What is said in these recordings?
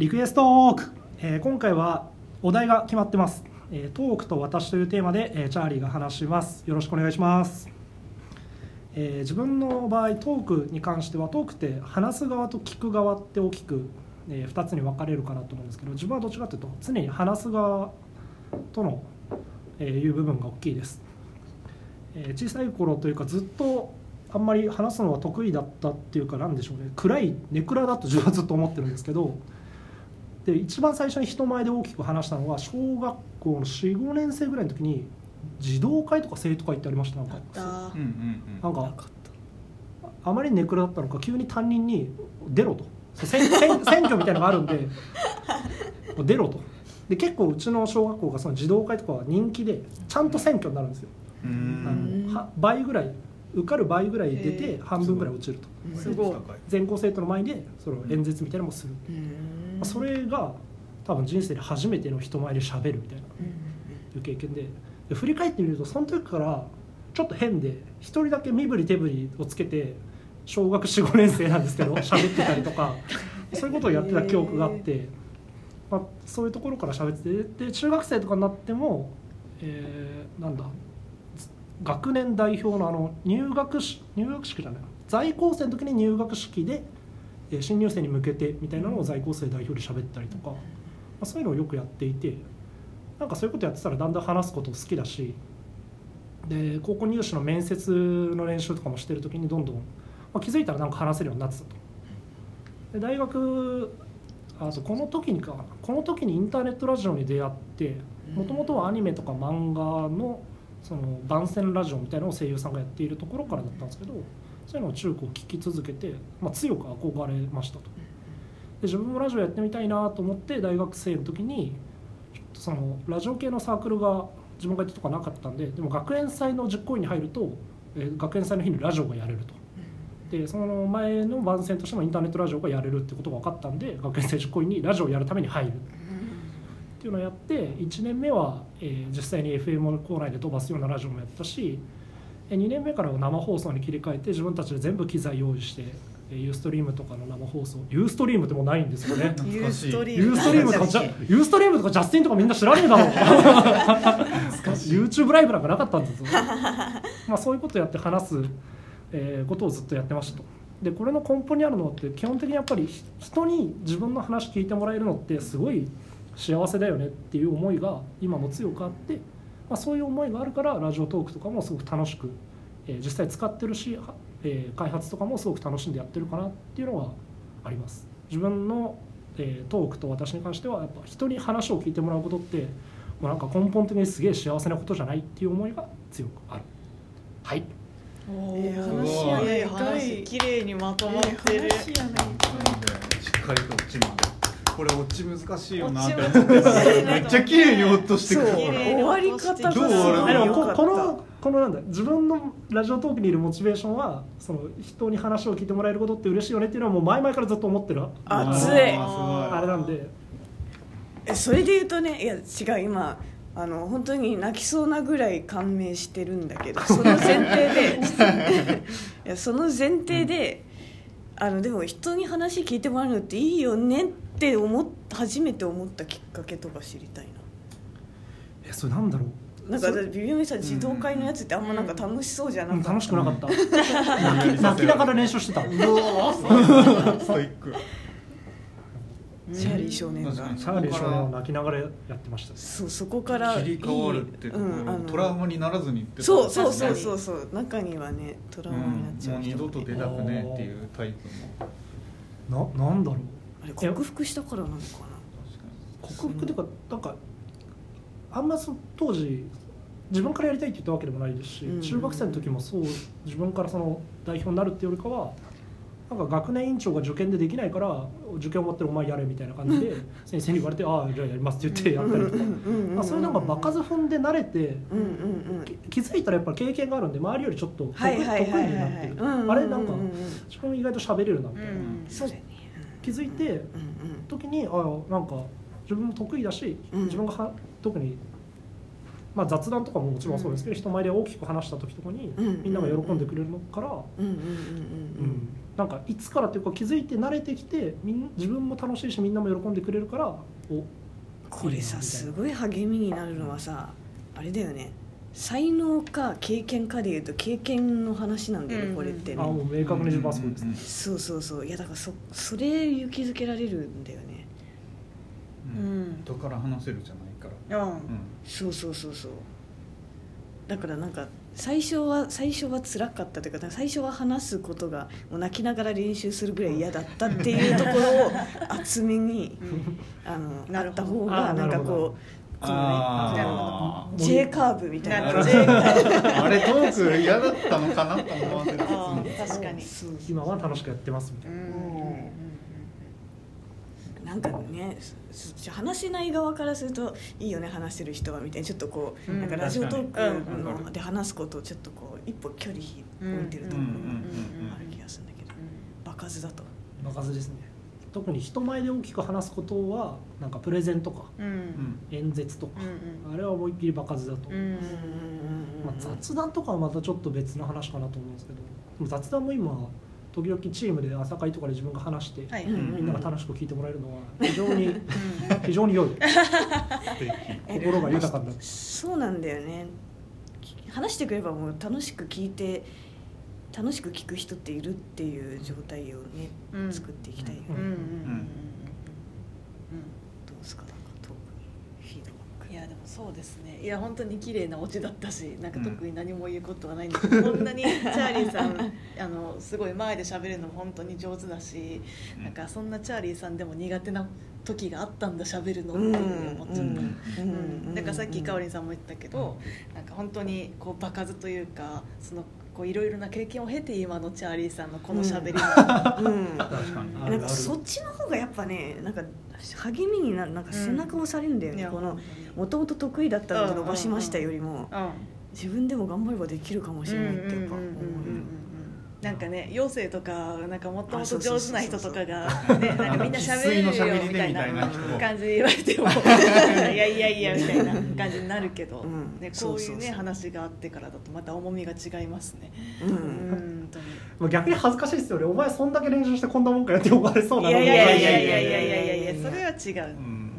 リクエストトーク、えー今回はお題が決まってます、えートークと私というテーマで、えーチャーリーが話します。よろしくお願いします、え自分の場合トークに関してはトークって話す側と聞く側って大きく、え2つに分かれるかなと思うんですけど自分はどっちかというと常に話す側との、えいう部分が大きいです、え小さい頃というかずっとあんまり話すのは得意だったっていうかなんでしょうね。暗いネクラだと自分はずっと思ってるんですけどで一番最初に人前で大きく話したのは小学校の45年生ぐらいの時に児童会とか生徒会ってありました？なんか。あうんうんなんかあまりネクラだったのか急に担任に「出ろ」と。そう選選選挙みたいなのがあるんで「出ろ」と。で結構うちの小学校がその児童会とかは人気でちゃんと選挙になるんですよ。あうん。のは倍ぐらい受かる倍ぐらい出へてー半分ぐらい落ちると。すごい。全校生徒の前でその演説みたいなのもする、うん。まあそれが多分人生で初めての人前で喋るみたいなうん。いう経験で。で振り返ってみるとその時からちょっと変で一人だけ身振り手振りをつけて小学45年生なんですけど 喋ってたりとかそういうことをやってた記憶があって、まあ、そういうところから喋っててで中学生とかになっても、えーなんだ学年代表のあの入学し入学式じゃない。な在校生の時に入学式で、えー新入生に向けてみたいなのを在校生代表で喋ったりとか、まあ、そういうのをよくやっていてなんかそういうことやってたらだんだん話すこと好きだしで高校入試の面接の練習とかもしてる時にどんどん、まあ、気づいたらなんか話せるようになってたと。で大学あそうこの時にかこの時にインターネットラジオに出会ってもともとはアニメとか漫画のその番宣ラジオみたいなのを声優さんがやっているところからだったんですけどそういうのを中高聞き続けて、まあ、強く憧れましたと。で自分もラジオやってみたいなと思って大学生の時にちょっとそのラジオ系のサークルが自分が行ったとかなかったんででも学園祭の実行委員に入ると、えー学園祭の日にラジオがやれると。でその前の番宣としてもインターネットラジオがやれるってことが分かったんで学園祭実行委員にラジオやるために入るっていうのをやって1年目は、えー実際に FM 校内で飛ばすようなラジオもやったし2年目からは生放送に切り替えて自分たちで全部機材用意してえーユーストリームとかの生放送。ユーストリームってもうないんですよね。ユーストリーム。とかジャユーストリームとかジャスティンとかみんな知らねえだろ YouTube ライブなんかなかったんですよまあそういうことやって話す、えーことをずっとやってましたと。でこれの根本にあるのって基本的にやっぱりひ人に自分の話聞いてもらえるのってすごい幸せだよねっていう思いが今も強くあって、まあ、そういう思いがあるからラジオトークとかもすごく楽しく、えー実際使ってるし、はえー開発とかもすごく楽しんでやってるかなっていうのはあります。自分の、えートークと私に関してはやっぱ人に話を聞いてもらうことってもうなんか根本的にすげえ幸せなことじゃないっていう思いが強くある。はい。ええすごい話やね話綺麗にまとまってる、ええ話やねしっかりと落ちまでこれ落ち難しいよなって思ってめっちゃ綺麗に落としてくる。終わり方がすどう？ごこよかったこのこのなんだ自分のラジオトークにいるモチベーションはその人に話を聞いてもらえることって嬉しいよねっていうのはもう前々からずっと思ってる。熱い。ああれなんで。えそれで言うとねいや違う今あの本当に泣きそうなぐらい感銘してるんだけど その前提で。いやその前提で、あのでも人に話聞いてもらうのっていいよねって思っ初めて思ったきっかけとか知りたいえそれなんだろう。ななんか微妙にさ児童会のやつってあんまなんか楽しそうじゃなうんかった、楽しくなかった。泣 き泣きながら練習してた。うわーストイックチャーリー少年が確かにチャーリー少年を泣きながらやってましたそうそこから切り替わるってうんあのトラウマにならずにってそうそうそうそうそう中にはねトラウマになっちゃうもう二人もね度と出たくねえっていうタイプもななんだろうあれ克服したからなのか克服っていうかなんかあんまその当時自分からやりたいって言ったわけでもないですし、うん中学生の時もそう自分からその代表になるっていうよりかはなんか学年委員長が受験でできないから受験終わってるお前やれみたいな感じで 先生に言われて「ああじゃあやります」って言ってやったりとか、まあ、そういうなんか場数踏んで慣れてうんうんうんき気づいたらやっぱり経験があるんで周りよりちょっと得,、はいはいはいはい得意になってる、うんあれなんかうんうん。うん自分意外と喋れるなみたいな、うん。そうだよね気づいて時にああなんか自分も得意だし、うん。自分がは特に、まあ、雑談とかももちろんそうですけど、人前で大きく話した時とかに、うんみんなが喜んでくれるのから、なんかいつからっていうか気づいて慣れてきてみん自分も楽しいしみんなも喜んでくれるからおこれさすごい励みになるのはさあれだよね才能か経験かでいうと経験の話なんだよね、うんこれってね。あもう明確に自分はそうですね、そうそうそう。いやだからそそれ勇気づけられるんだよね。うん。うん。うん人から話せるじゃないから。うん。うん。そうそうそうそう。だからなんか最初は最初は辛かったというか最初は話すことがもう泣きながら練習するぐらい嫌だったっていうところを厚めにあのなった方あがなんかこうこのねあ J カー。ブみたいななあれトー。ク嫌だったのかなと思わせてあー。確かに今は楽しくやってますみたいな、うんなんかね話せない側からするといいよね話してる人はみたいにちょっとこう、うんなんかラジオトー。クので話すことをちょっとこう一歩距離置いてるところがある気がするんだけど場数だと場数ですね特に人前で大きく話すことはなんかプレゼンとかうん。うんうん演説とか、うんあれは思いっきり場数だと、うんまあ、雑談とかはまたちょっと別の話かなと思うんですけど雑談も今時々チームで朝会とかで自分が話して、はい。うんみんなが楽しく聞いてもらえるのは非常に非常に良い。心が豊かになってそうなんだよね。話してくればもう楽しく聞いて楽しく聞く人っているっていう状態をね、うん。作っていきたいよね、うん。うん。うん。うん。どうですか？なんかトークフィードバック。いやでもそうですね。いや本当に綺麗なオチだったしなんか特に何も言うことはないんですけど、こんなにチャーリーさん あのすごい前で喋るのも本当に上手だしなんかそんなチャーリーさんでも苦手な時があったんだ喋るのっていうふうに思っちゃった。うん、なんかさっきかおりんさんも言ったけど、なんか本当にこう場数というかそのいろいろな経験を経て今のチャーリーさんのこの喋りが、うん。確かに。あるなんかそっちの方がやっぱねなんか励みになるなんか背中を押されるんだよね、いやこのもともと得意だったので伸ばしましたよりも、うん。自分でも頑張ればできるかもしれないってやっぱ思うようなんかね妖精とかなんかもともと上手な人とかがねなんかみんな喋れるよみたいな感じで言われても。いやいやいやみたいな感じになるけど、うん。ね、こういうね話があってからだとまた重みが違いますね。うん。うん逆に恥ずかしいですよね。お前そんだけ練習してこんなもんかやって思われそうないのやいやいやいやいいやいやいやいやそれは違う。ううんん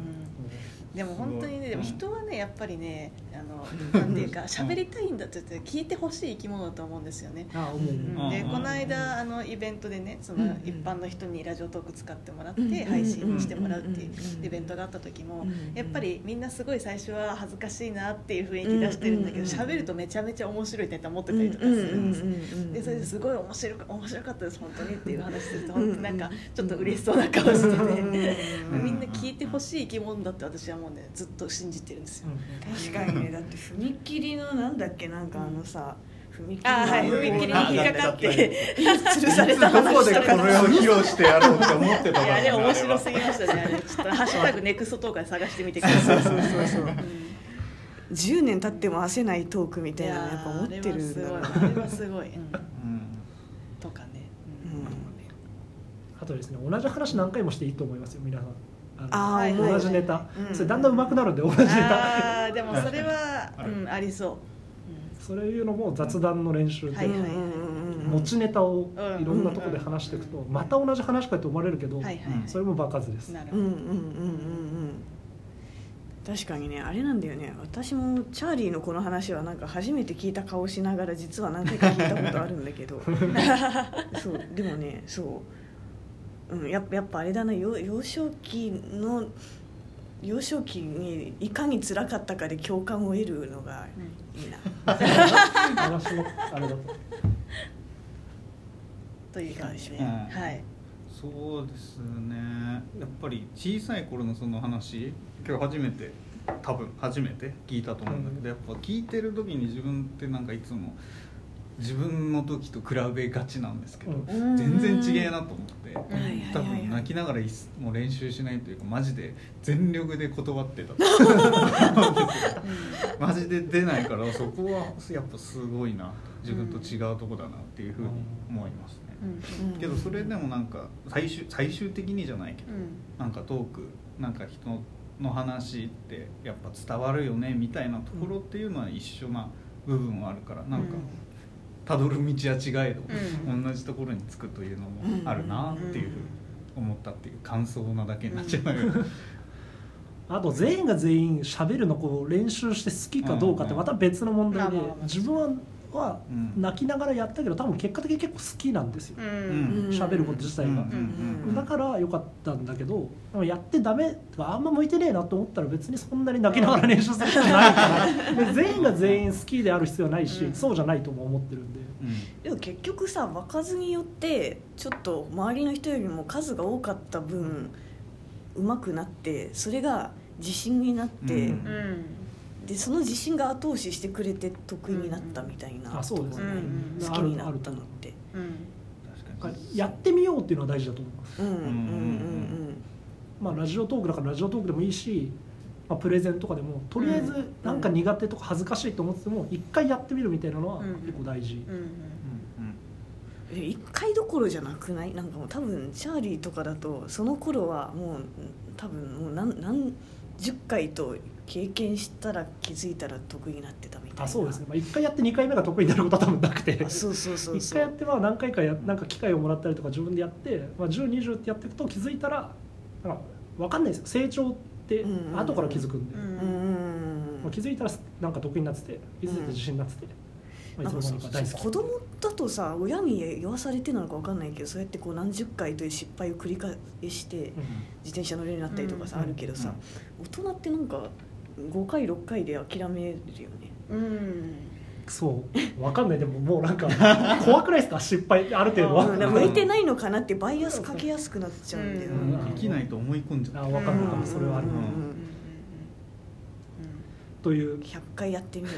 でも本当にねでも人はねやっぱりねあのうん なんていうか喋りたいんだって言って聞いてほしい生き物だと思うんですよね。あ思う、うん。でうん。この間あのイベントでねそのうん。一般の人にラジオトーク使ってもらっうん。て配信してもらうっていううん。イベントがあった時もうん。やっぱりみんなすごい最初は恥ずかしいなっていう雰囲気出してるんだけどうん喋るとめちゃめちゃ面白いネタ持ってたりとかするんですでそれですごい面白か面白かったです本当にっていう話すると本当なん。かちょっと嬉しそうな顔しててうん。みん。な聞いてほしい生き物だって私はもうねずっと信じてるんですよ。確かにねだって踏切のなんだっけなんかあのさ踏切のあーはい踏切に引っかかって吊るされどた話こでとか。これを披露してやろうって思ってたいやあれだろう面白すぎましたね。あれちょっとハッシュタグネクストトー探してみてください。そうそうそうそう。うん10年経っても焦ないトークみたいなのやっぱ思ってるんだろうあれはすごいあれはすごい、うん。うん。とかね、あとですね同じ話何回もしていいと思いますよ皆さんあ同じネタ、うん。それだんだん上手くなるんで同じネタ。あーでもそれは、はい。うん、ありそう、そういうのも雑談の練習で、はいはいうんうんうんうん。持ちネタをうん。いろんなところで話していくと、また同じ話かって思われるけど、うん、はい。はい、それも場数です、なるほど、うんうんうんうんうん。確かにねあれなんだよね。私もチャーリーのこの話はなんか初めて聞いた顔しながら実は何回か聞いたことあるんだけど。そうでもねそう、うん、やっぱやっぱあれだな幼幼少期の幼少期にいかに辛かったかで共感を得るのがいいな。話のあれだと。という感じで、うん。はい。そうですね。やっぱり小さい頃のその話今日初めて多分初めて聞いたと思うんだけど、やっぱ聞いてる時に自分ってなんかいつも自分の時と比べがちなんですけど、うん。全然違えなと思って、はいはいはい多分泣きながらもう練習しないというかマジで全力で断ってたマジで出ないからそこはやっぱすごいな自分と違うとこだなっていうふうに思いますね、うん。けどそれでもなんか最終最終的にじゃないけど、うん。なんかトークなんか人の話ってやっぱ伝わるよねみたいなところっていうのは一緒な部分はあるからなんかたどる道は違えど、うん。同じところに着くというのもあるなっていう思ったっていう感想なだけになっちゃう。けど、あと全員が全員喋るのこう練習して好きかどうかってまた別の問題でうんうん自分はうん。泣きながらやったけど多分結果的に結構好きなんですよ。うん。喋ること自体が。だから良かったんだけどやってダメとかあんま向いてねえなと思ったら別にそんなに泣きながら練習する必要ないから。で全員が全員好きである必要はないしうん。そうじゃないとも思ってるんで。でも結局さ場数によってちょっと周りの人よりも数が多かった分上手くなってそれが自信になって、うん。うんでその自信が後押ししてくれて得意になったみたいなあそうですところねうん好きになったのって。うん。確かに。やってみようっていうのは大事だと思います。うんうんうんまあラジオトークだからラジオトークでもいいし、まあ、プレゼンとかでもとりあえずなんか苦手とか恥ずかしいと思ってても一回やってみるみたいなのはうん結構大事、うんうん。うん一回どころじゃなくない？なんかもう多分チャーリーとかだとその頃はもう多分もう何何十回と経験したら気づいたら得意になってたみたいな。あそうですね、まあ、1回やって2回目が得意になることは多分なくて。あそうそうそう1そう。回やってまあ何回かやなんか機会をもらったりとか自分でやって、まあ、1020ってやっていくと気づいたらなんか分かんないですよ。成長ってうん。後から気づくんで、ううん。うんまあ、気づいたらなんか得意になってて気づいて自信になってて、まあ、いつの間にか大好き。子供だとさ親に言わされてなのか分かんないけどそうやってこう何十回という失敗を繰り返してうん。自転車乗れるようになったりとかさ、うん。あるけどさ、大人ってなんか5回6回で諦めるよね。うんそう。分かんない。でももうなんか怖くないですか？失敗ある程度は。うん。向いてないのかなってバイアスかけやすくなっちゃうんだよ。うん。な、できないと思い込んじゃあう分かる分かる。それはある。うん。うん。という。100回やってみよ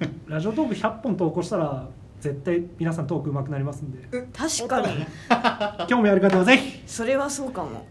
うと。ラジオトーク100本投稿したら絶対皆さんトーク上手くなりますんで。確かに。興味ある方はぜひ。それはそうかも